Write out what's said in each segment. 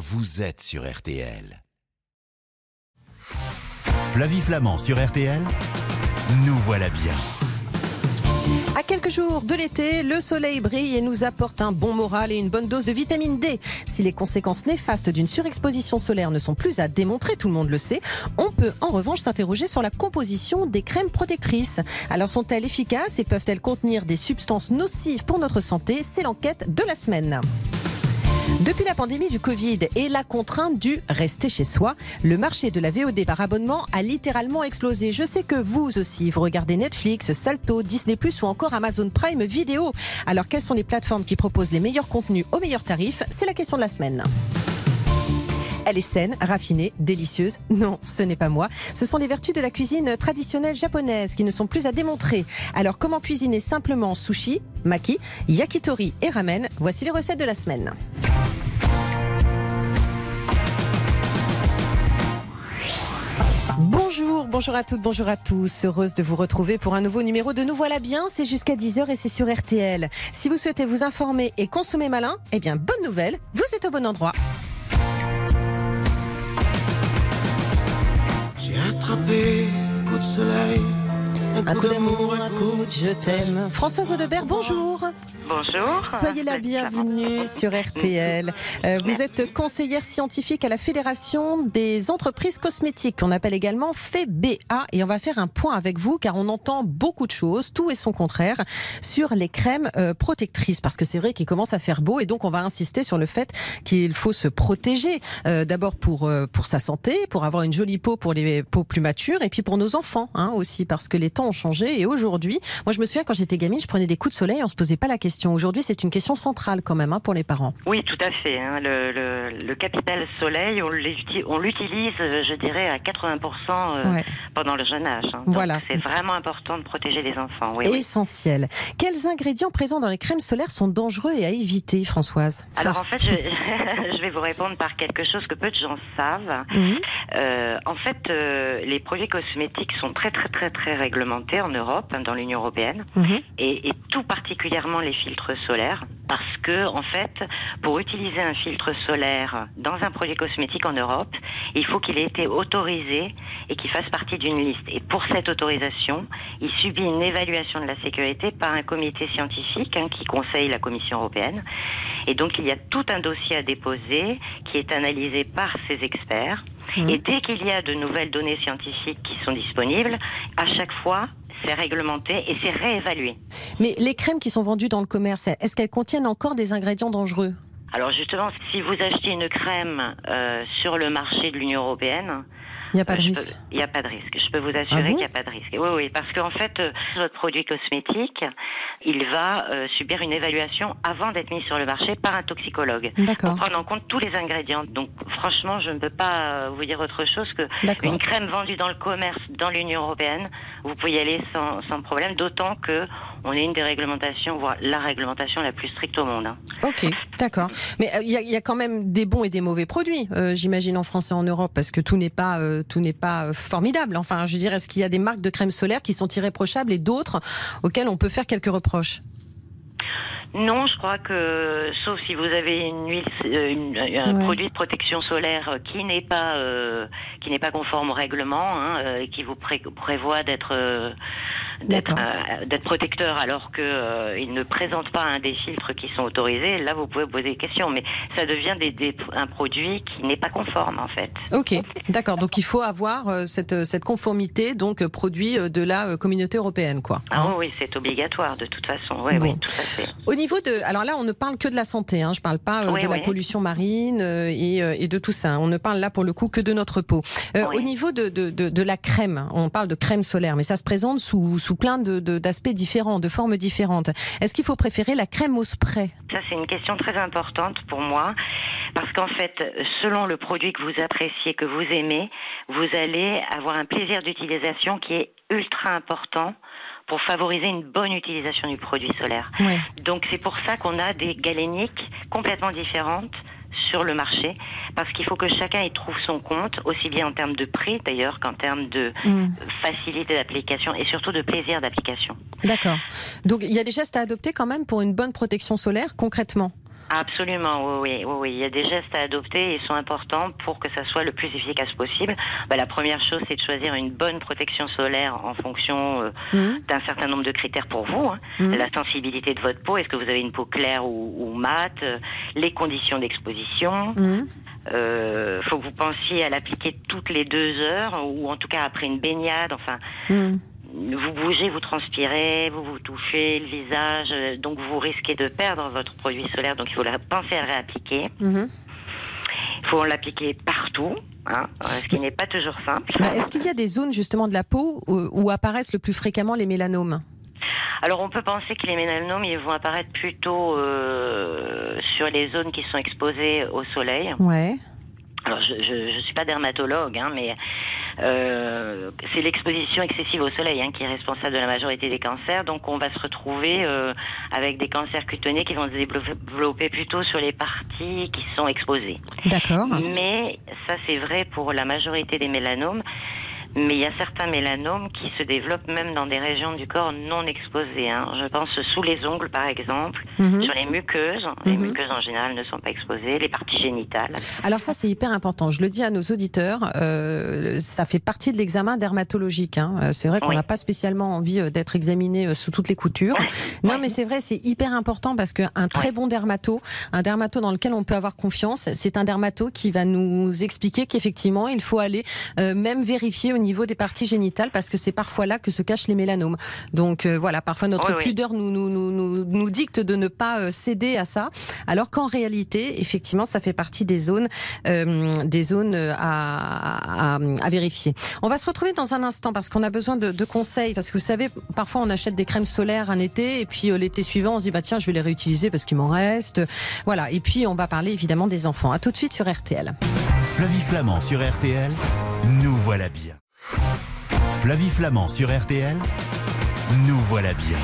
vous êtes sur RTL. Flavie Flamand sur RTL, nous voilà bien. À quelques jours de l'été, le soleil brille et nous apporte un bon moral et une bonne dose de vitamine D. Si les conséquences néfastes d'une surexposition solaire ne sont plus à démontrer, tout le monde le sait, on peut en revanche s'interroger sur la composition des crèmes protectrices. Alors sont-elles efficaces et peuvent-elles contenir des substances nocives pour notre santé? C'est l'enquête de la semaine. Depuis la pandémie du Covid et la contrainte du rester chez soi, le marché de la VOD par abonnement a littéralement explosé. Je sais que vous aussi, vous regardez Netflix, Salto, Disney ⁇ ou encore Amazon Prime Vidéo. Alors quelles sont les plateformes qui proposent les meilleurs contenus aux meilleurs tarifs? C'est la question de la semaine. Elle est saine, raffinée, délicieuse. Non, ce n'est pas moi. Ce sont les vertus de la cuisine traditionnelle japonaise qui ne sont plus à démontrer. Alors, comment cuisiner simplement sushi, maki, yakitori et ramen? Voici les recettes de la semaine. Bonjour, bonjour à toutes, bonjour à tous. Heureuse de vous retrouver pour un nouveau numéro de Nous voilà bien. C'est jusqu'à 10h et c'est sur RTL. Si vous souhaitez vous informer et consommer malin, eh bien, bonne nouvelle, vous êtes au bon endroit. J'ai attrapé coup de soleil Un coup d'amour, un coup de je t'aime. Françoise Audebert, bonjour. Bonjour. Soyez la bienvenue sur RTL. Euh, vous êtes conseillère scientifique à la Fédération des entreprises cosmétiques, qu'on appelle également FEBA. Et on va faire un point avec vous, car on entend beaucoup de choses, tout et son contraire, sur les crèmes euh, protectrices. Parce que c'est vrai qu'il commence à faire beau, et donc on va insister sur le fait qu'il faut se protéger. Euh, D'abord pour, pour sa santé, pour avoir une jolie peau pour les peaux plus matures, et puis pour nos enfants hein, aussi, parce que les temps ont changé. Et aujourd'hui, moi je me souviens quand j'étais gamine, je prenais des coups de soleil, on se posait pas la question. Aujourd'hui, c'est une question centrale quand même hein, pour les parents. Oui, tout à fait. hein. Le, le- le capital soleil, on l'uti- on l'utilise, je dirais, à 80% euh, Ouais. pendant le jeune âge. hein. Voilà. C'est vraiment important de protéger les enfants. Oui, oui. Essentiel. Quels ingrédients présents dans les crèmes solaires sont dangereux et à éviter, Françoise? Alors en fait, je, je vais vous répondre par quelque chose que peu de gens savent. Mhm. Euh, en fait, euh, les produits cosmétiques sont très très très très réglementés en Europe, hein, dans l'Union européenne, Mhm. et, et tout particulièrement les filtres solaires, parce que en fait, pour utiliser un filtre solaire dans un produit cosmétique en Europe, il faut qu'il ait été autorisé et qu'il fasse partie d'une liste. Et pour cette autorisation, il subit une évaluation de la sécurité par un comité scientifique hein, qui conseille la Commission européenne. Et donc il y a tout un dossier à déposer qui est analysé par ces experts. Mhm. Et dès qu'il y a de nouvelles données scientifiques qui sont disponibles, à chaque fois, c'est réglementé et c'est réévalué. Mais les crèmes qui sont vendues dans le commerce, est-ce qu'elles contiennent encore des ingrédients dangereux? Alors justement, si vous achetez une crème euh, sur le marché de l'Union européenne, Il n'y a pas de euh, risque. Il n'y a pas de risque. Je peux vous assurer Ah bon qu'il n'y a pas de risque. Oui, oui, parce qu'en fait, euh, votre produit cosmétique, il va euh, subir une évaluation avant d'être mis sur le marché par un toxicologue. D'accord. Pour prendre en compte tous les ingrédients. Donc, franchement, je ne peux pas euh, vous dire autre chose que une crème vendue dans le commerce dans l'Union européenne, vous pouvez y aller sans, sans problème, d'autant que on est une des réglementations, voire la réglementation la plus stricte au monde. hein. Ok, d'accord. Mais euh, il y, a- il y a quand même des bons et des mauvais produits, euh, j'imagine en France et en Europe, parce que tout n'est pas euh, tout n'est pas euh, formidable. Enfin, je veux dire, est-ce qu'il y a des marques de crème solaire qui sont irréprochables et d'autres auxquelles on peut faire quelques reproches? Non, je crois que, sauf si vous avez une huile, euh, une- un Ouais. produit de protection solaire qui n'est pas euh, qui n'est pas conforme au règlement, hein, euh, et qui vous pré- prévoit d'être euh, d'être euh, d'être protecteur, alors que euh, ne présente pas un des filtres qui sont autorisés. Là, vous pouvez poser des questions, mais ça devient des, des- un produit qui n'est pas conforme en fait. Ok, d'accord. Donc il faut avoir euh, cette cette conformité, donc euh, produit euh, de la euh, communauté européenne, quoi. Ah Hein oui, c'est obligatoire de toute façon. Oui, Bon. oui, tout à fait. Au niveau de, alors là, on ne parle que de la santé. Hein, je parle pas euh, Oui, de la pollution marine euh, et, euh, et de tout ça. On ne parle là pour le coup que de notre peau. Euh. Au niveau de, de, de, de la crème, on parle de crème solaire, mais ça se présente sous, sous plein de, de- d'aspects différents, de formes différentes. Est-ce qu'il faut préférer la crème au spray? Ça, c'est une question très importante pour moi, parce qu'en fait, selon le produit que vous appréciez, que vous aimez, vous allez avoir un plaisir d'utilisation qui est ultra important pour favoriser une bonne utilisation du produit solaire. Ouais. Donc c'est pour ça qu'on a des galéniques complètement différentes sur le marché, parce qu'il faut que chacun y trouve son compte, aussi bien en termes de prix d'ailleurs qu'en termes de Hmm, facilité d'application et surtout de plaisir d'application. D'accord. Donc il y a des gestes à adopter quand même pour une bonne protection solaire, concrètement? Absolument, oui, oui, oui, oui. Il y a des gestes à adopter et ils sont importants pour que ça soit le plus efficace possible. Bah, la première chose, c'est de choisir une bonne protection solaire en fonction euh, Mhm. d'un certain nombre de critères pour vous. hein. Mhm. La sensibilité de votre peau, est-ce que vous avez une peau claire ou, ou mate, euh, les conditions d'exposition. Mhm. Euh, faut que vous pensiez à l'appliquer toutes les deux heures ou en tout cas après une baignade. Enfin. Vous bougez, vous transpirez, vous vous touchez le visage, euh, donc vous risquez de perdre votre produit solaire. Donc il faut la- penser à réappliquer. Mhm. Il faut l'appliquer partout, hein, ce qui n'est pas toujours simple. Est-ce qu'il y a des zones justement de la peau où, où apparaissent le plus fréquemment les mélanomes? Alors on peut penser que les mélanomes ils vont apparaître plutôt euh, sur les zones qui sont exposées au soleil. Ouais. Alors je je suis pas dermatologue, hein, mais euh, c'est l'exposition excessive au soleil hein, qui est responsable de la majorité des cancers. Donc on va se retrouver euh, avec des cancers cutanés qui vont se développer plutôt sur les parties qui sont exposées. D'accord. Mais ça, c'est vrai pour la majorité des mélanomes. Mais il y a certains mélanomes qui se développent même dans des régions du corps non exposées. hein. Je pense sous les ongles, par exemple, Mhm. sur les muqueuses. Les Mhm. muqueuses, en général, ne sont pas exposées. Les parties génitales. Alors ça c'est hyper important. Je le dis à nos auditeurs, euh, ça fait partie de l'examen dermatologique. hein. Euh, C'est vrai qu'on Oui. n'a pas spécialement envie euh, d'être examiné euh, sous toutes les coutures. Non mais c'est vrai, c'est hyper important parce qu'un très bon dermato, un dermato dans lequel on peut avoir confiance, c'est un dermato qui va nous expliquer qu'effectivement il faut aller euh, même vérifier au niveau des parties génitales parce que c'est parfois là que se cachent les mélanomes. Donc euh, voilà, parfois notre Oui, oui. pudeur nous, nous, nous, nous, nous dicte de ne pas euh, céder à ça, alors qu'en réalité, effectivement, ça fait partie des zones, euh, des zones à, à, à vérifier. On va se retrouver dans un instant parce qu'on a besoin de, de conseils, parce que vous savez, parfois on achète des crèmes solaires un été et puis euh, l'été suivant on se dit bah tiens je vais les réutiliser parce qu'il m'en reste, voilà. Et puis on va parler évidemment des enfants. À tout de suite sur RTL. Flavie Flamand sur RTL, nous voilà bien. Flavie Flamand sur RTL, nous voilà bien.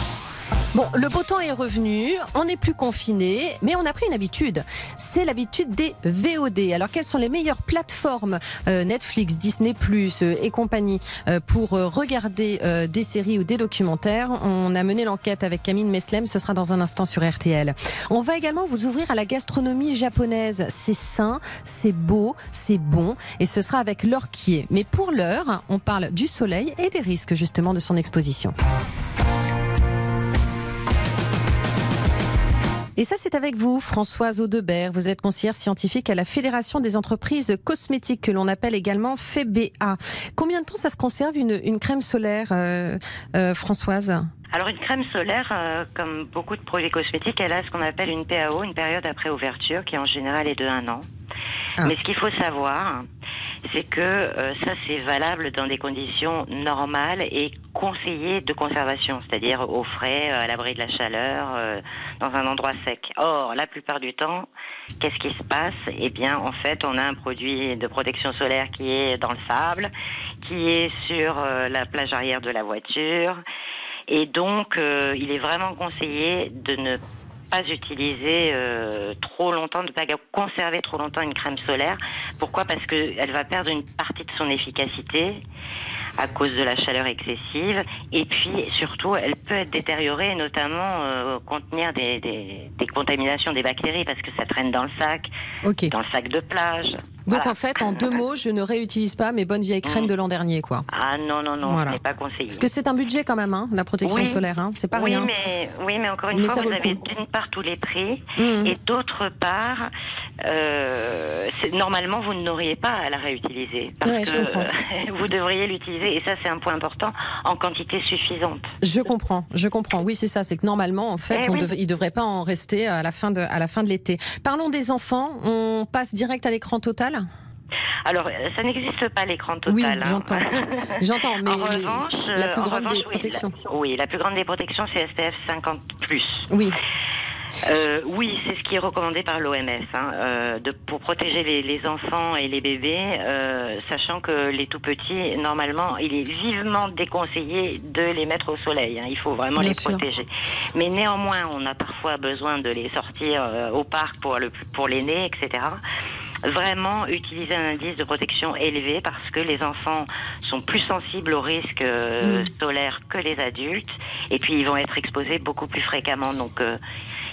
Bon, le beau temps est revenu, on n'est plus confiné, mais on a pris une habitude. C'est l'habitude des VOD. Alors, quelles sont les meilleures plateformes euh, Netflix, Disney euh, et compagnie euh, pour euh, regarder des séries ou des documentaires? On a mené l'enquête avec Camille Meslem. Ce sera dans un instant sur RTL. On va également vous ouvrir à la gastronomie japonaise. C'est sain, c'est beau, c'est bon, et ce sera avec Laure Quier. Mais pour l'heure, on parle du soleil et des risques justement de son exposition. Et ça, c'est avec vous, Françoise Audebert. Vous êtes conseillère scientifique à la Fédération des entreprises cosmétiques, que l'on appelle également FEBA. Combien de temps ça se conserve une, crème solaire, euh, euh, Françoise? Alors une crème solaire, euh, comme beaucoup de produits cosmétiques, elle a ce qu'on appelle une PAO, une période après ouverture, qui en général est de un an. Ah. Mais ce qu'il faut savoir, c'est que euh, ça c'est valable dans des conditions normales et conseillées de conservation, c'est-à-dire au frais, euh, à l'abri de la chaleur, euh, dans un endroit sec. Or, la plupart du temps, qu'est-ce qui se passe? Eh bien, en fait, on a un produit de protection solaire qui est dans le sable, qui est sur la plage arrière de la voiture, et donc il est vraiment conseillé de ne pas utiliser euh, trop longtemps, ne pas conserver trop longtemps une crème solaire. Pourquoi? Parce qu'elle va perdre une partie de son efficacité à cause de la chaleur excessive. Et puis surtout, elle peut être détériorée, notamment euh, contenir des, des, des contaminations des bactéries parce que ça traîne dans le sac, dans le sac de plage. Donc Voilà. en fait, en deux mots, je ne réutilise pas mes bonnes vieilles crèmes Mm. de l'an dernier, quoi. Ah non, non, non, Voilà. ce n'est pas conseillé. Parce que c'est un budget quand même, hein, la protection Oui. solaire. Hein. C'est pas oui, rien. mais, oui, mais encore une Mais fois, vous avez d'une part tous les prix Mmh. et d'autre part, euh, normalement, vous n'auriez pas à la réutiliser parce Ouais, je que comprends. vous devriez l'utiliser et ça, c'est un point important en quantité suffisante. Je comprends, je comprends. Oui, c'est ça. C'est que normalement, en fait, Eh on oui. dev- il devrait pas en rester à la fin de, à la fin de l'été. Parlons des enfants. On passe direct à l'écran total? Alors, euh, ça n'existe pas l'écran total. Oui, hein. j'entends. J'entends, mais, en mais revanche, la euh, plus grande revanche, des oui, protections. la- Oui, la plus grande des protections, c'est SPF 50 Oui, Euh, oui, c'est ce qui est recommandé par l'OMS hein, euh, pour protéger les, les enfants et les bébés, euh, sachant que les tout petits, normalement, il est vivement déconseillé de les mettre au soleil. hein, il faut vraiment Bien les sûr. protéger. Mais néanmoins, on a parfois besoin de les sortir euh, au parc pour le pour l'aîné, etc. Vraiment utiliser un indice de protection élevé parce que les enfants sont plus sensibles aux risques euh, Mm. solaires que les adultes et puis ils vont être exposés beaucoup plus fréquemment. Donc euh,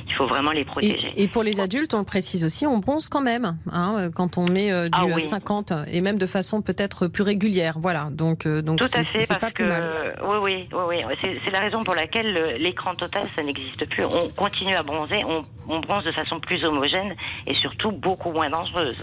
il faut vraiment les protéger. Et, pour les adultes, on le précise aussi, on bronze quand même hein, quand on met du ah 50 et même de façon peut-être plus régulière. Voilà, donc donc tout à fait parce que oui oui oui, oui. c'est la raison pour laquelle l'écran total ça n'existe plus. On continue à bronzer, on, on, bronze de façon plus homogène et surtout beaucoup moins dangereuse.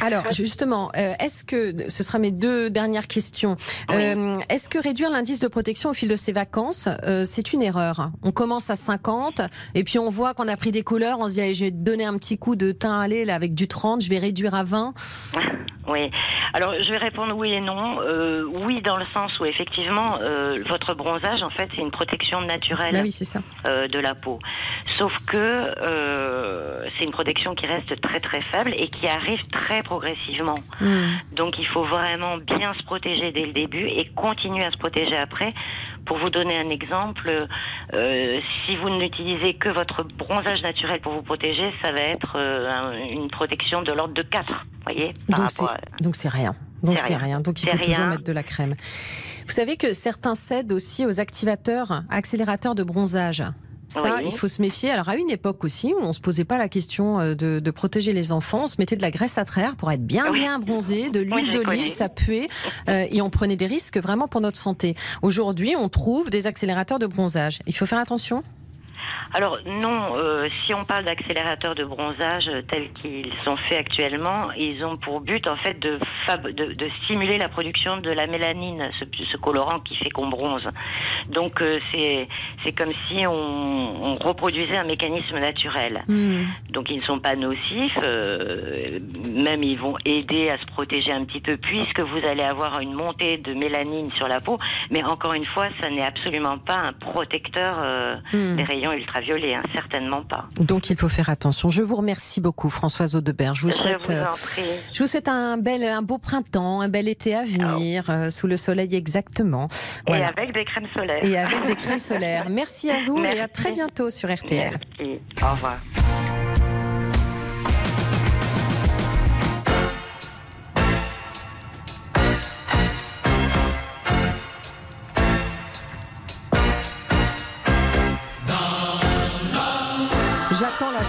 Alors justement, est-ce que ce sera mes deux dernières questions Est-ce que réduire l'indice de protection au fil de ses vacances, c'est une erreur? On commence à 50 et puis on voit qu'on a pris des couleurs, on se dit je vais donner un petit coup de teint à là avec du 30, je vais réduire à 20. Oui. Alors je vais répondre oui et non. Euh, oui dans le sens où effectivement euh, votre bronzage en fait c'est une protection naturelle bah oui, ça. Euh, de la peau. Sauf que c'est une protection qui reste très très faible et qui arrive très progressivement. Hmm. Donc il faut vraiment bien se protéger dès le début et continuer à se protéger après pour vous donner un exemple, euh, si vous n'utilisez que votre bronzage naturel pour vous protéger, ça va être euh, une protection de l'ordre de 4, voyez Donc c'est rien. Donc c'est rien. Donc il faut toujours mettre de la crème. Vous savez que certains cèdent aussi aux activateurs, accélérateurs de bronzage. Ça, il faut se méfier. Alors, à une époque aussi, où on se posait pas la question euh, de, protéger les enfants, on se mettait de la graisse à traire pour être bien, bien bronzé, de l'huile d'olive, ça puait, euh, et on prenait des risques vraiment pour notre santé. Aujourd'hui, on trouve des accélérateurs de bronzage. Il faut faire attention alors non, euh, si on parle d'accélérateurs de bronzage tels qu'ils sont faits actuellement, ils ont pour but en fait de, de, stimuler la production de la mélanine, ce, colorant qui fait qu'on bronze. Donc euh, c'est c'est comme si on, reproduisait un mécanisme naturel. Hmm. Donc ils ne sont pas nocifs, euh, même ils vont aider à se protéger un petit peu puisque vous allez avoir une montée de mélanine sur la peau. Mais encore une fois, ça n'est absolument pas un protecteur hmm. des rayons ultraviolets violer, hein, certainement pas. Donc il faut faire attention. Je vous remercie beaucoup, Françoise Audebert. Je vous souhaite, euh, je vous, souhaite un bel, un beau printemps, un bel été à venir, euh, sous le soleil exactement. Et avec des crèmes solaires. Et avec des crèmes solaires. Merci à vous et à très bientôt sur RTL. Merci. Au revoir.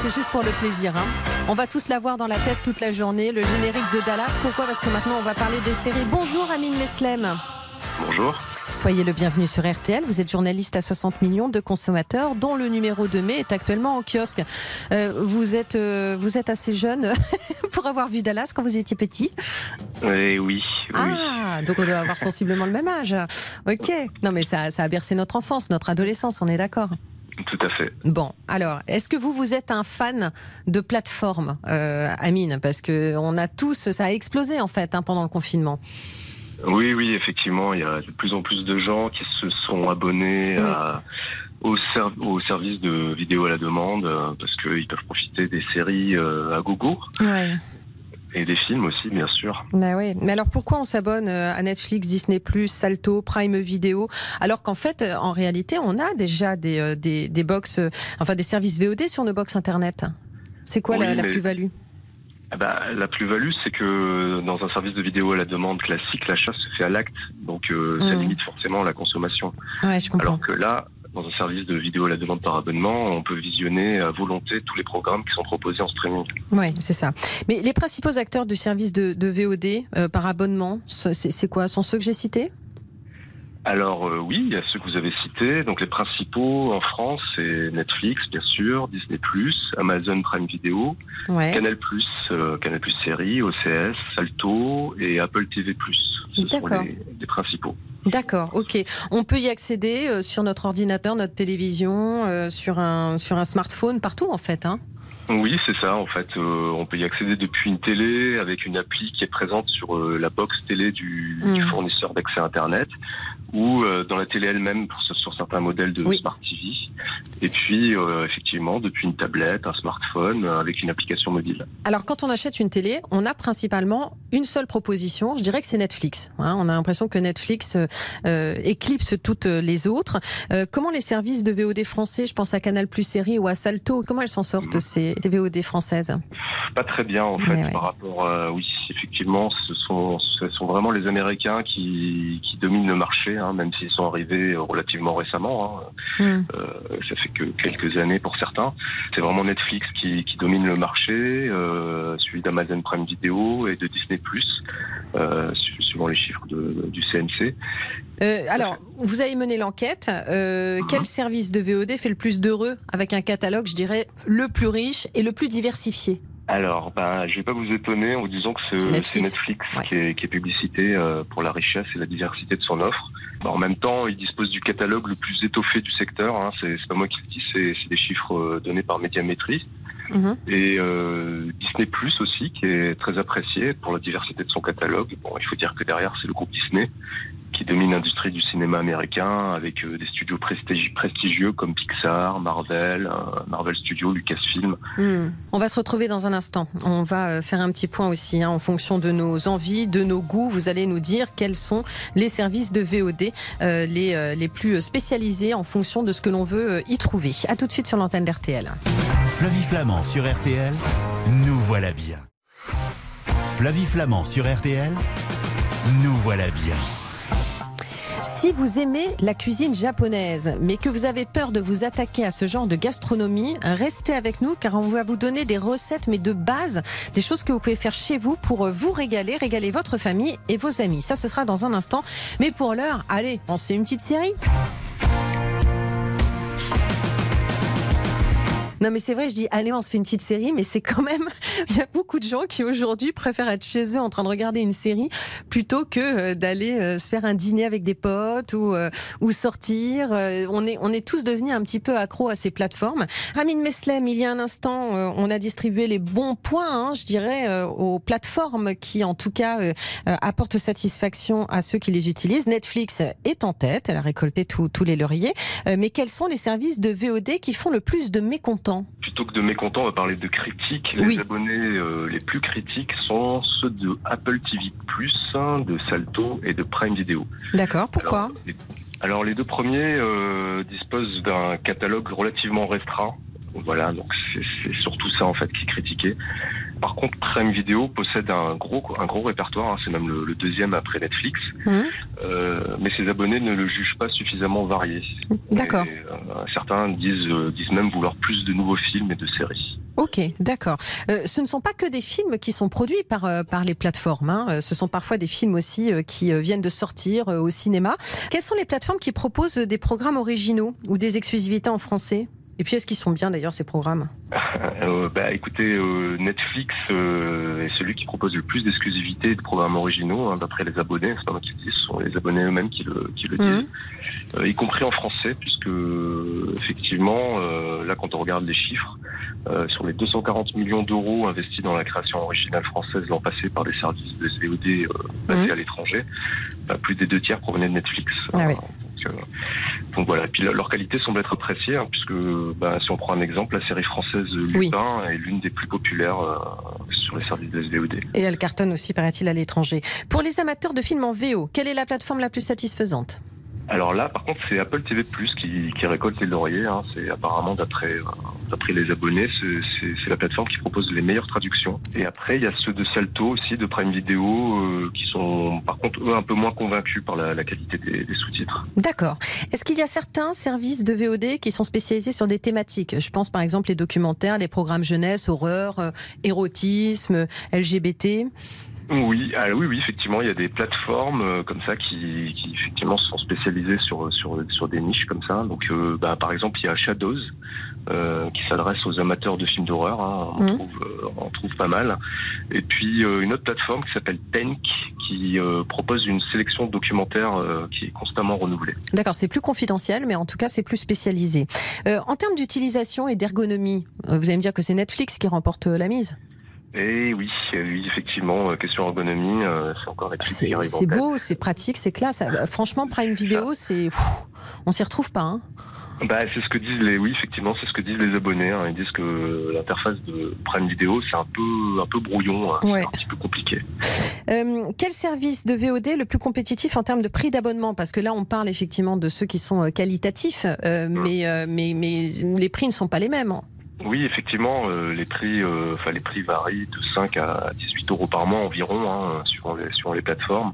C'est juste pour le plaisir. Hein. On va tous l'avoir dans la tête toute la journée, le générique de Dallas. Pourquoi? Parce que maintenant on va parler des séries. Bonjour Amine Meslem. Bonjour. Soyez le bienvenu sur RTL. Vous êtes journaliste à 60 millions de consommateurs, dont le numéro de mai est actuellement en kiosque. Euh, vous êtes euh, vous êtes assez jeune pour avoir vu Dallas quand vous étiez petit. Euh, oui, Ah, donc on doit avoir sensiblement le même âge. Ok. Non, mais ça, ça a bercé notre enfance, notre adolescence. On est d'accord. Tout à fait. Bon, alors, est-ce que vous, vous êtes un fan de plateforme, euh, Amine? Parce que on a tous, ça a explosé en fait hein, pendant le confinement. Oui, oui, effectivement, il y a de plus en plus de gens qui se sont abonnés au, au, service de vidéo à la demande euh, parce qu'ils peuvent profiter des séries euh, à gogo. Ouais. Et des films aussi, bien sûr. Bah oui. Mais alors pourquoi on s'abonne euh, à Netflix, Disney+, Salto, Prime Video, alors qu'en fait, euh, en réalité, on a déjà des, euh, des, des box, enfin des services VOD sur nos box internet? C'est quoi la, plus-value? Ah bah, la plus-value, c'est que dans un service de vidéo à la demande classique, l'achat se fait à l'acte, donc ça mmh. limite forcément la consommation. Ouais, je comprends. Alors que là, dans un service de vidéo à la demande par abonnement, on peut visionner à volonté tous les programmes qui sont proposés en streaming. Oui, c'est ça. Mais les principaux acteurs du service de, VOD euh, par abonnement, c'est quoi? Sont ceux que j'ai cités? Alors euh, oui, il y a ceux que vous avez cités. Donc les principaux en France, c'est Netflix, bien sûr, Disney+, Amazon Prime Video, Canal+, euh, Canal+, Série, OCS, Salto et Apple TV+. Ce sont les, principaux. D'accord, ok. On peut y accéder euh, sur notre ordinateur, notre télévision, sur, un, sur un smartphone, partout en fait. Hein oui, c'est ça. En fait, on peut y accéder depuis une télé avec une appli qui est présente sur la box télé du, du mmh. fournisseur d'accès Internet ou euh, dans la télé elle-même sur certains modèles de Smart TV. Et puis, euh, effectivement, depuis une tablette, un smartphone, euh, avec une application mobile. Alors, quand on achète une télé, on a principalement une seule proposition. Je dirais que c'est Netflix. Hein. on a l'impression que Netflix éclipse toutes les autres. comment les services de VOD français, je pense à Canal Plus Série ou à Salto, comment elles s'en sortent ces, des VOD françaises? Pas très bien en fait par rapport. Oui, effectivement, ce sont ce sont vraiment les Américains qui, qui dominent le marché, hein, même s'ils sont arrivés relativement récemment. Hein. Hmm. Euh, ça fait que quelques années pour certains. C'est vraiment Netflix qui, qui domine le marché, euh, suivi d'Amazon Prime Video et de Disney Plus, euh, suivant les chiffres de, du CNC. Euh, alors, vous avez mené l'enquête. Euh, quel service de VOD fait le plus d'heureux avec un catalogue, je dirais, le plus riche et le plus diversifié? Alors, ben, je vais pas vous étonner en vous disant que c'est Netflix, qui, est, qui, est, publicité euh, pour la richesse et la diversité de son offre. en même temps, il dispose du catalogue le plus étoffé du secteur. Hein. C'est pas moi qui le dis, c'est des chiffres donnés par Médiamétrie. Mhm. Et euh, Disney Plus aussi, qui est très apprécié pour la diversité de son catalogue. Bon, il faut dire que derrière, c'est le groupe Disney qui domine l'industrie du cinéma américain avec euh, des studios prestigieux comme Pixar, Marvel, euh, Marvel Studios, Lucasfilm. Hmm. On va se retrouver dans un instant. On va euh, faire un petit point aussi hein, en fonction de nos envies, de nos goûts. Vous allez nous dire quels sont les services de VOD les, les plus spécialisés en fonction de ce que l'on veut y trouver. À tout de suite sur l'antenne d'RTL. Flavie Flamand sur RTL, nous voilà bien. Flavie Flamand sur RTL, nous voilà bien. Si vous aimez la cuisine japonaise, mais que vous avez peur de vous attaquer à ce genre de gastronomie, restez avec nous car on va vous donner des recettes, mais de base, des choses que vous pouvez faire chez vous pour vous régaler, régaler votre famille et vos amis. Ça, ce sera dans un instant. Mais pour l'heure, allez, on se fait une petite série. Non, mais c'est vrai, je dis, allez, on se fait une petite série, mais c'est quand même, il y a beaucoup de gens qui aujourd'hui préfèrent être chez eux en train de regarder une série plutôt que euh, d'aller euh, se faire un dîner avec des potes ou, euh, ou sortir. On est, on est tous devenus un petit peu accros à ces plateformes. Ramin Meslem, il y a un instant, on a distribué les bons points, hein, je dirais, aux plateformes qui, en tout cas, apportent satisfaction à ceux qui les utilisent. Netflix est en tête, elle a récolté tous les lauriers. Mais quels sont les services de VOD qui font le plus de mécontents? Plutôt que de mécontents, on va parler de critiques. Les abonnés euh, les plus critiques sont ceux de Apple TV+, de Salto et de Prime Video. D'accord, pourquoi alors, les deux premiers euh, disposent d'un catalogue relativement restreint. Voilà, donc c'est surtout ça en fait qui est critiqué. Par contre, Prime Video possède un gros, un gros répertoire, hein, c'est même le, deuxième après Netflix, mmh. euh, mais ses abonnés ne le jugent pas suffisamment varié. D'accord. Euh, certains disent, euh, disent même vouloir plus de nouveaux films et de séries. Ok, d'accord. ce ne sont pas que des films qui sont produits par, par les plateformes, hein. ce sont parfois des films aussi qui viennent de sortir au cinéma. Quelles sont les plateformes qui proposent des programmes originaux ou des exclusivités en français? Et puis, est-ce qu'ils sont bien d'ailleurs ces programmes? Euh, bah, Écoutez, euh, Netflix euh, est celui qui propose le plus d'exclusivité de programmes originaux, hein, d'après les abonnés. C'est pas moi qui le dis, ce sont les abonnés eux-mêmes qui le, qui le disent, mhm. y compris en français, puisque effectivement, là, quand on regarde les chiffres, sur les 240 millions d'euros investis dans la création originale française l'an passé par des services de SVOD basés mhm. à l'étranger, bah, plus des deux tiers provenaient de Netflix. Ah donc voilà, et puis leur qualité semble être appréciée, hein, puisque bah, si on prend un exemple, la série française Lupin est l'une des plus populaires euh, sur les services de SVOD. Et elle cartonne aussi, paraît-il, à l'étranger. Pour les amateurs de films en VO, quelle est la plateforme la plus satisfaisante? Alors là, par contre, c'est Apple TV Plus qui, qui récolte les lauriers. Hein. C'est apparemment d'après euh, d'après les abonnés, c'est la plateforme qui propose les meilleures traductions. Et après, il y a ceux de Salto aussi, de Prime Video, euh, qui sont par contre eux un peu moins convaincus par la, la qualité des, des sous-titres. D'accord. Est-ce qu'il y a certains services de VOD qui sont spécialisés sur des thématiques? Je pense par exemple les documentaires, les programmes jeunesse, horreur, euh, érotisme, LGBT. Oui, ah, oui, oui, effectivement, il y a des plateformes euh, comme ça qui, qui, effectivement sont spécialisées sur sur sur des niches comme ça. Donc, euh, bah, par exemple, il y a Shadows euh, qui s'adresse aux amateurs de films d'horreur. Hein. On, mmh. trouve, on trouve pas mal. Et puis une autre plateforme qui s'appelle Tank qui propose une sélection de documentaires qui est constamment renouvelée. D'accord, c'est plus confidentiel, mais en tout cas, c'est plus spécialisé. en termes d'utilisation et d'ergonomie, vous allez me dire que c'est Netflix qui remporte la mise? Et oui, oui, effectivement, euh, question ergonomie, euh, c'est encore C'est C'est beau, c'est pratique, c'est classe. Euh, franchement, Prime Vidéo, c'est, on s'y retrouve pas. Hein. Bah, c'est ce que disent les, oui, effectivement, c'est ce que disent les abonnés. Hein. Ils disent que l'interface de Prime Vidéo, c'est un peu, un peu brouillon, hein. un petit peu compliqué. quel service de VOD le plus compétitif en termes de prix d'abonnement? Parce que là, on parle effectivement de ceux qui sont qualitatifs, mais, mais, mais les prix ne sont pas les mêmes. Oui, effectivement, euh, les prix, euh, enfin les prix varient de 5 à 18 euros par mois environ, hein, suivant les suivant les plateformes.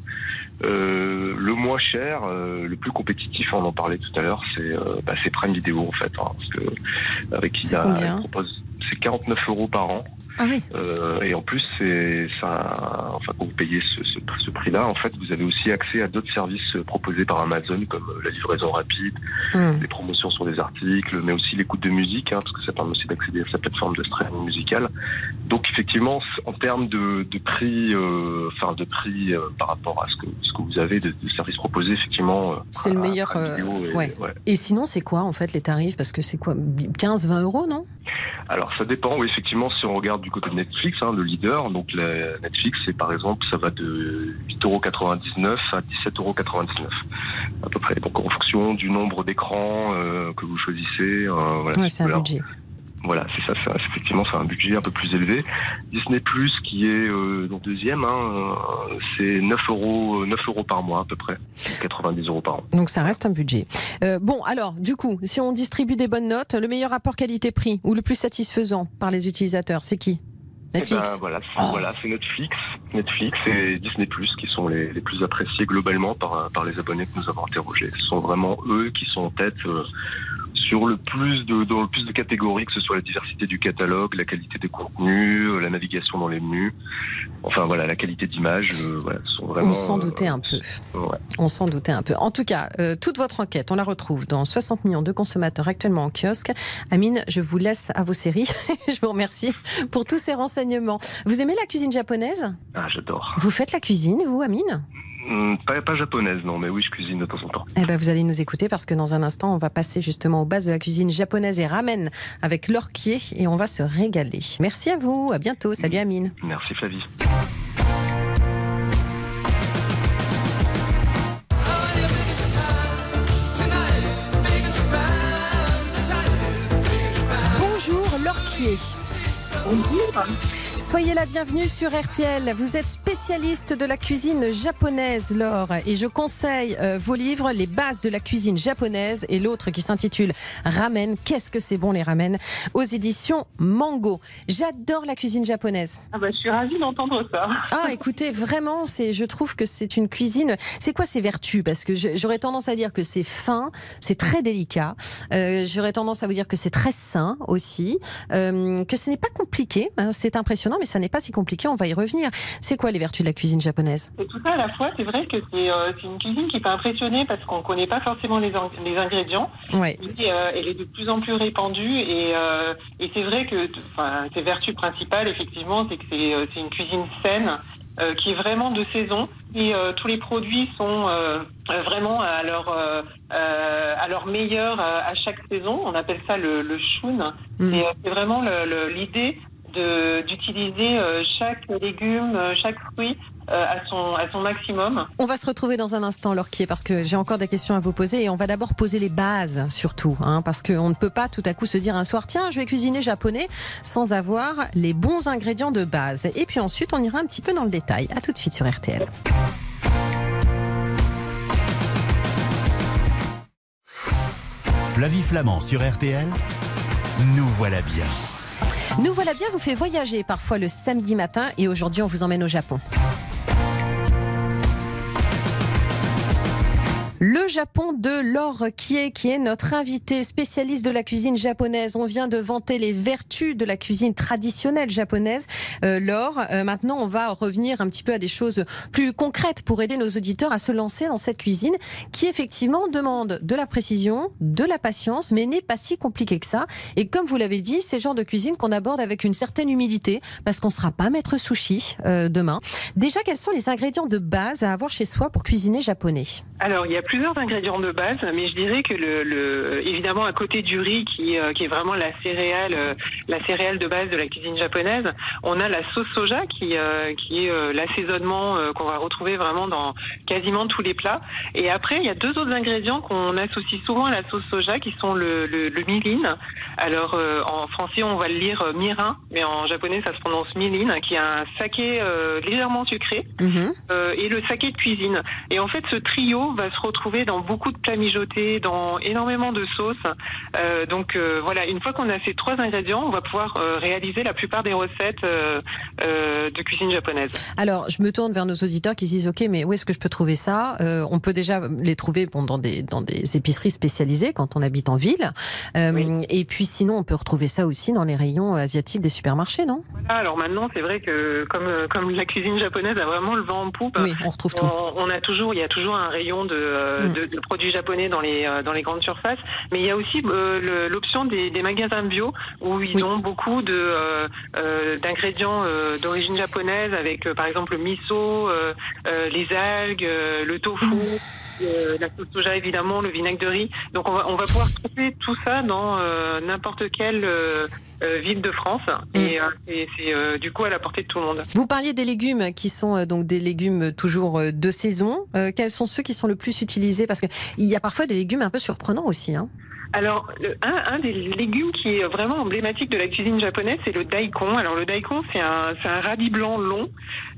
Euh, le moins cher, euh, le plus compétitif, on en parlait tout à l'heure, c'est euh, bah, Prime Vidéo en fait, hein, parce que avec elle propose c'est 49 euros par an. Ah oui. Euh, et en plus, c'est ça. Enfin, quand vous payez ce, ce, ce prix-là, en fait, vous avez aussi accès à d'autres services proposés par Amazon, comme euh, la livraison rapide, Hmm. les promotions sur des articles, mais aussi l'écoute de musique, hein, parce que ça permet aussi d'accéder à sa plateforme de streaming musical. Donc, effectivement, en termes de, de prix, euh, enfin de prix euh, par rapport à ce que ce que vous avez de, de services proposés, effectivement, C'est le meilleur, ouais. ouais. Et sinon, c'est quoi en fait les tarifs? Parce que c'est quoi? 15, 20 euros, non? Alors ça dépend, oui, effectivement, si on regarde du côté de Netflix, hein, le leader, donc la Netflix, c'est par exemple, ça va de 8,99€ à 17,99€ à peu près. Donc en fonction du nombre d'écrans euh, que vous choisissez. euh, voilà, Ouais, c'est un budget. Voilà, c'est ça, effectivement, c'est un budget un peu plus élevé. Disney Plus, qui est euh, donc deuxième, hein, euh, c'est 9 euros, 9 euros par mois à peu près, 90 euros par an. Donc ça reste un budget. Euh, bon, alors, du coup, si on distribue des bonnes notes, le meilleur rapport qualité-prix ou le plus satisfaisant par les utilisateurs, c'est qui? Eh Netflix? ben, voilà, c'est, Oh. voilà, c'est Netflix, Netflix et Disney Plus qui sont les, les plus appréciés globalement par, par les abonnés que nous avons interrogés. Ce sont vraiment eux qui sont en tête euh, sur le plus de dans le plus de catégories, que ce soit la diversité du catalogue, la qualité des contenus, euh, la navigation dans les menus, enfin voilà, la qualité d'image, euh, voilà, sont vraiment. On s'en doutait un peu. ouais. On s'en doutait un peu. En tout cas, euh, toute votre enquête, on la retrouve dans 60 millions de consommateurs actuellement en kiosque. Amine, je vous laisse à vos séries. je vous remercie pour tous ces renseignements. Vous aimez la cuisine japonaise? Ah, j'adore. Vous faites la cuisine, vous, Amine? Pas, pas japonaise, non, mais oui, je cuisine de temps en temps. Eh ben, vous allez nous écouter parce que dans un instant, on va passer justement aux bases de la cuisine japonaise et ramen avec l'orquier et on va se régaler. Merci à vous. À bientôt. Salut, Amine. Merci Flavie. Bonjour, l'orquier. Soyez la bienvenue sur RTL. Vous êtes spécialiste de la cuisine japonaise, Laure, et je conseille euh, vos livres, Les bases de la cuisine japonaise, et l'autre qui s'intitule Ramen. Qu'est-ce que c'est bon les ramen? Aux éditions Mango. J'adore la cuisine japonaise. Ah bah, je suis ravie d'entendre ça. Ah, écoutez, vraiment, c'est, je trouve que c'est une cuisine. C'est quoi ses vertus? Parce que j'aurais tendance à dire que c'est fin, c'est très délicat. Euh, j'aurais tendance à vous dire que c'est très sain aussi, euh, que ce n'est pas compliqué. hein, c'est impressionnant, mais ça n'est pas si compliqué. On va y revenir. C'est quoi les vertus de la cuisine japonaise? Et tout ça à la fois, c'est vrai que c'est euh, c'est une cuisine qui peut impressionner parce qu'on ne connaît pas forcément les, ing- les ingrédients. Ouais. Et, euh, elle est de plus en plus répandue et, euh, et c'est vrai que ses vertus principales, effectivement, c'est que c'est c'est une cuisine saine. euh, qui est vraiment de saison et euh, tous les produits sont euh, vraiment à leur à leur meilleur à chaque saison. On appelle ça le, le shun. Mm. C'est vraiment l'idée d'utiliser euh, chaque légume, euh, chaque fruit euh, à son à son maximum. On va se retrouver dans un instant, Lorquier, parce que j'ai encore des questions à vous poser et on va d'abord poser les bases, surtout, hein, parce qu'on ne peut pas tout à coup se dire un soir, tiens, je vais cuisiner japonais sans avoir les bons ingrédients de base. Et puis ensuite, on ira un petit peu dans le détail. À tout de suite sur RTL. Flavie Flamand sur RTL, nous voilà bien. Nous voilà bien, vous fait voyager parfois le samedi matin et aujourd'hui, on vous emmène au Japon. Japon de Laure Kie, qui est notre invité spécialiste de la cuisine japonaise. On vient de vanter les vertus de la cuisine traditionnelle japonaise. Euh, Laure, euh, maintenant, on va revenir un petit peu à des choses plus concrètes pour aider nos auditeurs à se lancer dans cette cuisine qui, effectivement, demande de la précision, de la patience, mais n'est pas si compliqué que ça. Et comme vous l'avez dit, c'est le genre de cuisine qu'on aborde avec une certaine humilité parce qu'on ne sera pas maître sushi euh, demain. Déjà, quels sont les ingrédients de base à avoir chez soi pour cuisiner japonais? Alors, il y a plusieurs ingrédients de base, mais je dirais que le, le évidemment à côté du riz qui, euh, qui est vraiment la céréale, euh, la céréale de base de la cuisine japonaise, on a la sauce soja qui, euh, qui est l'assaisonnement qu'on va retrouver vraiment dans quasiment tous les plats. Et après, il y a deux autres ingrédients qu'on associe souvent à la sauce soja qui sont le, le, le mirin. Alors en français, on va le lire mirin, mais en japonais, ça se prononce mirin, qui est un saké légèrement sucré Mhm. et le saké de cuisine. Et en fait, ce trio va se retrouver dans beaucoup de plats mijotés, dans énormément de sauces. Euh, donc euh, voilà, une fois qu'on a ces trois ingrédients, on va pouvoir euh, réaliser la plupart des recettes de cuisine japonaise. Alors, je me tourne vers nos auditeurs qui se disent, ok, mais où est-ce que je peux trouver ça? On peut déjà les trouver bon, dans, des, dans des épiceries spécialisées quand on habite en ville. Oui. Et puis sinon, on peut retrouver ça aussi dans les rayons asiatiques des supermarchés, non? Voilà, alors maintenant, c'est vrai que comme, comme la cuisine japonaise a vraiment le vent en poupe, Oui, on retrouve tout. On, a toujours, il y a toujours un rayon de. De, de produits japonais dans les euh, dans les grandes surfaces, mais il y a aussi euh, l'option des, des magasins bio où ils Oui. ont beaucoup de euh, euh, d'ingrédients d'origine japonaise avec euh, par exemple le miso, euh, euh, les algues, euh, le tofu. euh, la sauce soja évidemment, le vinaigre de riz. Donc on va, on va pouvoir trouver tout ça dans euh, n'importe euh, euh, ville de France et euh, c'est euh, du coup à la portée de tout le monde. Vous parliez des légumes qui sont euh, donc des légumes toujours euh, de saison. Euh, quels sont ceux qui sont le plus utilisés? Parce qu'il y a parfois des légumes un peu surprenants aussi. Hein. Alors, un, un des légumes qui est vraiment emblématique de la cuisine japonaise, c'est le daikon. Alors, le daikon, c'est un, un radis blanc long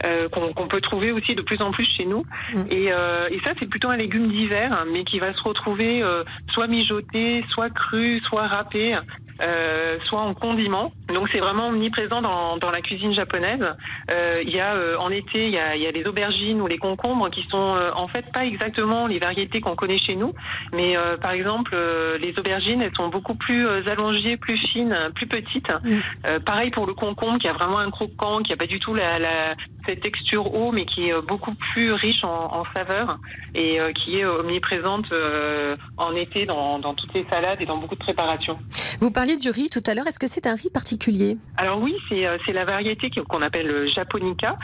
euh, qu'on peut trouver aussi de plus en plus chez nous. Mm. Et, euh, et ça, c'est plutôt un légume d'hiver, hein, mais qui va se retrouver euh, soit mijoté, soit cru, soit râpé. Euh, soit en condiment. Donc c'est vraiment omniprésent dans, dans la cuisine japonaise. Euh, Il y a euh, en été, il y a, y a les aubergines ou les concombres qui sont euh, en fait pas exactement les variétés qu'on connaît chez nous, mais euh, par exemple euh, les aubergines, elles sont beaucoup plus allongées, plus fines, plus petites. Mm. Euh, pareil pour le concombre qui a vraiment un croquant, qui a pas du tout la, la cette texture haut, mais qui est beaucoup plus riche en, en saveurs et euh, qui est omniprésente euh, en été dans, dans toutes les salades et dans beaucoup de préparations. Vous parliez du riz tout à l'heure. Est-ce que c'est un riz particulier Alors oui, c'est euh, la variété qu'on appelle le japonica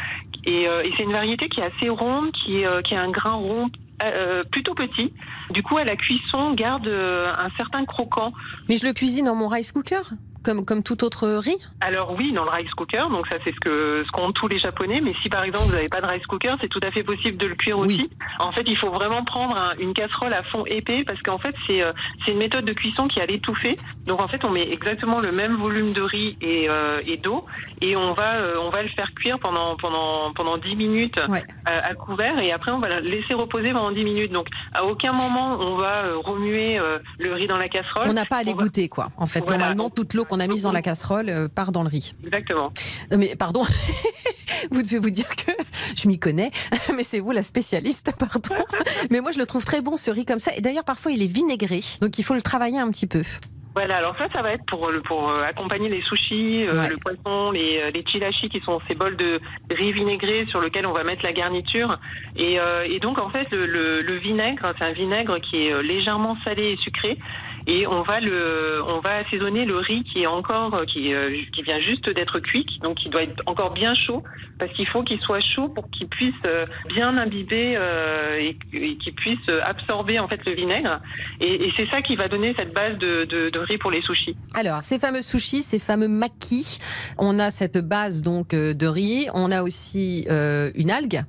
et, euh, et c'est une variété qui est assez ronde, qui, est, euh, qui a un grain rond euh, plutôt petit. Du coup, à la cuisson, garde euh, un certain croquant. Mais je le cuisine dans mon rice cooker comme, comme tout autre riz Alors oui, dans le rice cooker, donc ça c'est ce que ce qu'ont tous les Japonais. Mais si par exemple vous n'avez pas de rice cooker, c'est tout à fait possible de le cuire Oui. aussi. En fait, il faut vraiment prendre un- une casserole à fond épais parce qu'en fait c'est euh, une méthode de cuisson qui a l'étouffer. Donc en fait, on met exactement le même volume de riz et, euh, et d'eau et on va euh, on va le faire cuire pendant pendant pendant 10 minutes Ouais. euh, à couvert et après on va le laisser reposer pendant 10 minutes. Donc à aucun moment on va remuer le riz dans la casserole. On n'a pas à les On va- goûter, quoi. En fait, Voilà. normalement, toute l'eau qu'on a mise dans la casserole euh, part dans le riz. Exactement. Non, mais pardon, vous devez vous dire que je m'y connais, mais c'est vous la spécialiste, pardon. Mais moi, je le trouve très bon, ce riz comme ça. Et d'ailleurs, parfois, il est vinaigré, donc il faut le travailler un petit peu. Voilà, alors ça, ça va être pour, euh, accompagner les sushis, euh, Ouais. le poisson, les, euh, les chilashi qui sont ces bols de riz vinaigré sur lequel on va mettre la garniture. Et, euh, et donc, en fait, le, le, le vinaigre, c'est un vinaigre qui est euh, légèrement salé et sucré. Et on va le, on va assaisonner le riz qui est encore, euh, qui, euh, qui vient juste d'être cuit, donc qui doit être encore bien chaud, parce qu'il faut qu'il soit chaud pour qu'il puisse euh, bien imbiber et, qu'il puisse absorber en fait le vinaigre. Et, c'est ça qui va donner cette base de, de, de riz pour les sushis. Alors, ces fameux sushis, ces fameux makis, on a cette base donc de riz. On a aussi euh, une algue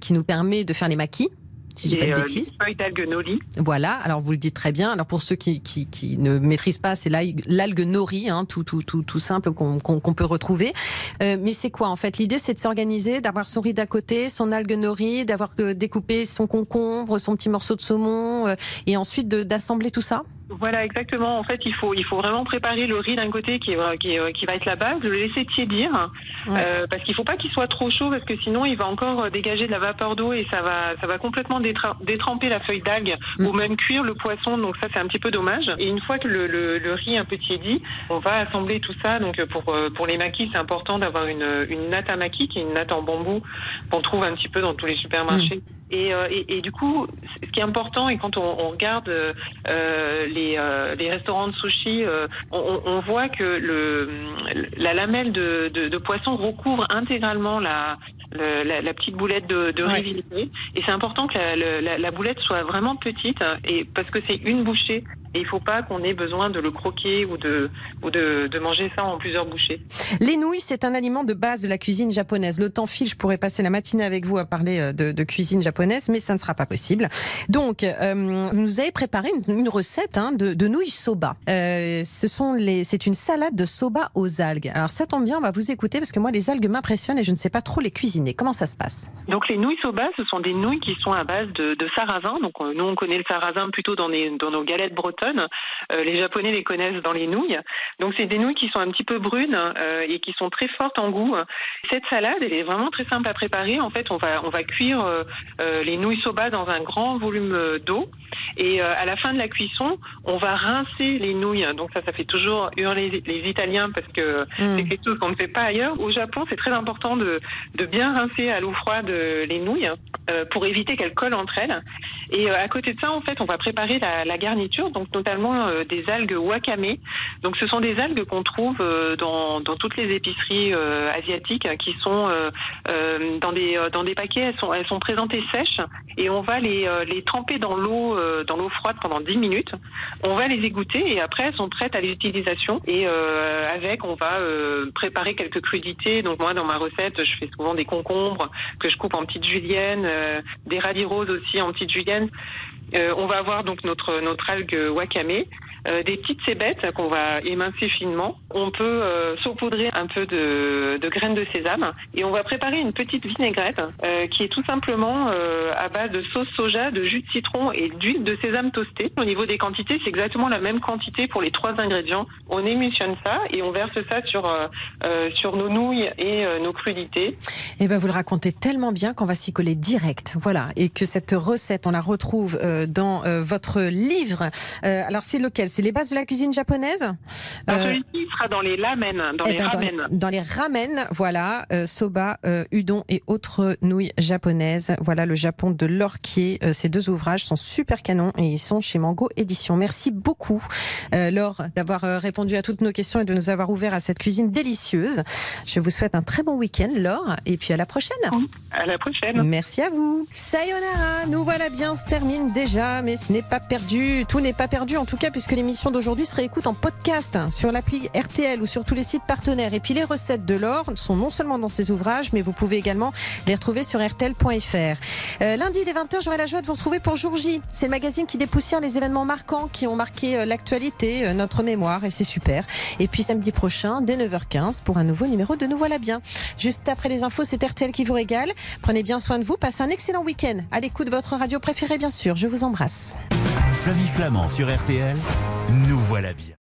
qui nous permet de faire les makis. Si j'ai pas de euh, bêtises. les feuilles d'algues nori. Voilà, alors vous le dites très bien. Alors pour ceux qui, qui, qui ne maîtrisent pas, c'est l'algue nori, hein, tout, tout, tout, tout simple qu'on qu'on qu'on peut retrouver. Euh, mais c'est quoi en fait? L'idée c'est de s'organiser, d'avoir son riz d'à côté, son algue nori, d'avoir que découpé son concombre, son petit morceau de saumon, euh, et ensuite d'assembler tout ça? Voilà, exactement. En fait, il faut, il faut vraiment préparer le riz d'un côté qui, est- qui, est- qui va être la base, le laisser tiédir, Ouais. euh, parce qu'il faut pas qu'il soit trop chaud, parce que sinon il va encore euh, dégager de la vapeur d'eau et ça va, ça va complètement détra- détremper la feuille d'algue Mm. ou même cuire le poisson. Donc ça, c'est un petit peu dommage. Et une fois que le, le, le riz est un peu tiédi, on va assembler tout ça. Donc euh, pour, euh, pour les maquis, c'est important d'avoir une, une natte à maquis, qui est une natte en bambou qu'on trouve un petit peu dans tous les supermarchés. Et, euh, et, et du coup, ce qui est important, et quand on, on regarde euh, euh, les, euh, les restaurants de sushi, euh, on, on voit que le, la lamelle de, de, de poisson recouvre intégralement la, le- la, la petite boulette de, de riz Ouais. vinaigré. Et c'est important que la, le- la, la boulette soit vraiment petite, et parce que c'est une bouchée. Et il faut pas qu'on ait besoin de le croquer ou de, ou de, de manger ça en plusieurs bouchées. Les nouilles, c'est un aliment de base de la cuisine japonaise. Le temps file, je pourrais passer la matinée avec vous à parler de, de cuisine japonaise. Mais ça ne sera pas possible. Donc, euh, vous nous avez préparé une, recette hein, de, nouilles soba. Euh, ce sont les, c'est une salade de soba aux algues. Alors ça tombe bien, on va vous écouter parce que moi les algues m'impressionnent et je ne sais pas trop les cuisiner. Comment ça se passe? Donc les nouilles soba, ce sont des nouilles qui sont à base de, sarrasin. Donc euh, nous on connaît le sarrasin plutôt dans, nos galettes bretonnes. Les Japonais les connaissent dans les nouilles. Donc c'est des nouilles qui sont un petit peu brunes et qui sont très fortes en goût. Cette salade, elle est vraiment très simple à préparer. En fait, on va cuire les nouilles soba dans un grand volume d'eau et à la fin de la cuisson, on va rincer les nouilles. Donc ça, ça fait toujours hurler les Italiens parce que mm. c'est quelque chose qu'on ne fait pas ailleurs. Au Japon, c'est très important de, de bien rincer à l'eau froide les nouilles euh, pour éviter qu'elles collent entre elles. Et euh, à côté de ça, en fait, on va préparer la, la garniture, donc notamment euh, des algues wakame. Donc ce sont des algues qu'on trouve dans, dans, toutes les épiceries asiatiques qui sont dans des dans des paquets. Elles sont elles sont présentées et on va les les tremper dans l'eau dans l'eau froide pendant 10 minutes. On va les égoutter et après elles sont prêtes à l'utilisation. Et avec, on va préparer quelques crudités. Donc moi, dans ma recette, je fais souvent des concombres que je coupe en petites juliennes, des radis roses aussi en petites juliennes euh, on va avoir donc notre notre algue wakame euh, des petites cébettes qu'on va émincer finement. On peut euh, saupoudrer un peu de, de, graines de sésame et on va préparer une petite vinaigrette euh, qui est tout simplement à base de sauce soja, de jus de citron et d'huile de sésame toastée. Au niveau des quantités, c'est exactement la même quantité pour les trois ingrédients. On émulsionne ça et on verse ça sur sur nos nouilles et nos crudités. Et eh ben vous le racontez tellement bien qu'on va s'y coller direct. Voilà et que cette recette on la retrouve dans votre livre. alors c'est lequel? C'est les bases de la cuisine japonaise? Euh, celui-ci sera dans les ramen. Dans, eh les, ben, ramen. Dans, les, ramen, voilà, euh, soba, euh, udon et autres nouilles japonaises. Voilà le Japon de l'orquier. ces deux ouvrages sont super canons et ils sont chez Mango Édition. Merci beaucoup, Laure, d'avoir répondu à toutes nos questions et de nous avoir ouvert à cette cuisine délicieuse. Je vous souhaite un très bon week-end, Laure, et puis à la prochaine. À la prochaine. Merci à vous. Sayonara, nous voilà bien, se termine déjà, mais ce n'est pas perdu. Tout n'est pas perdu, en tout cas, puisque l'émission d'aujourd'hui se réécoute en podcast hein, sur l'appli RTL ou sur tous les sites partenaires. Et puis les recettes de l'or sont non seulement dans ces ouvrages, mais vous pouvez également les retrouver sur rtl.fr. Euh, lundi dès 20h, j'aurai la joie de vous retrouver pour Jour J. C'est le magazine qui dépoussière les événements marquants qui ont marqué euh, l'actualité, euh, notre mémoire, et c'est super. Et puis samedi prochain, dès 9h15, pour un nouveau numéro de Nous voilà bien. Juste après les infos, c'est RTL qui vous régale. Prenez bien soin de vous, passez un excellent week-end. À l'écoute de votre radio préférée, bien sûr. Je embrasse. Flavie Flamand sur RTL, nous voilà bien.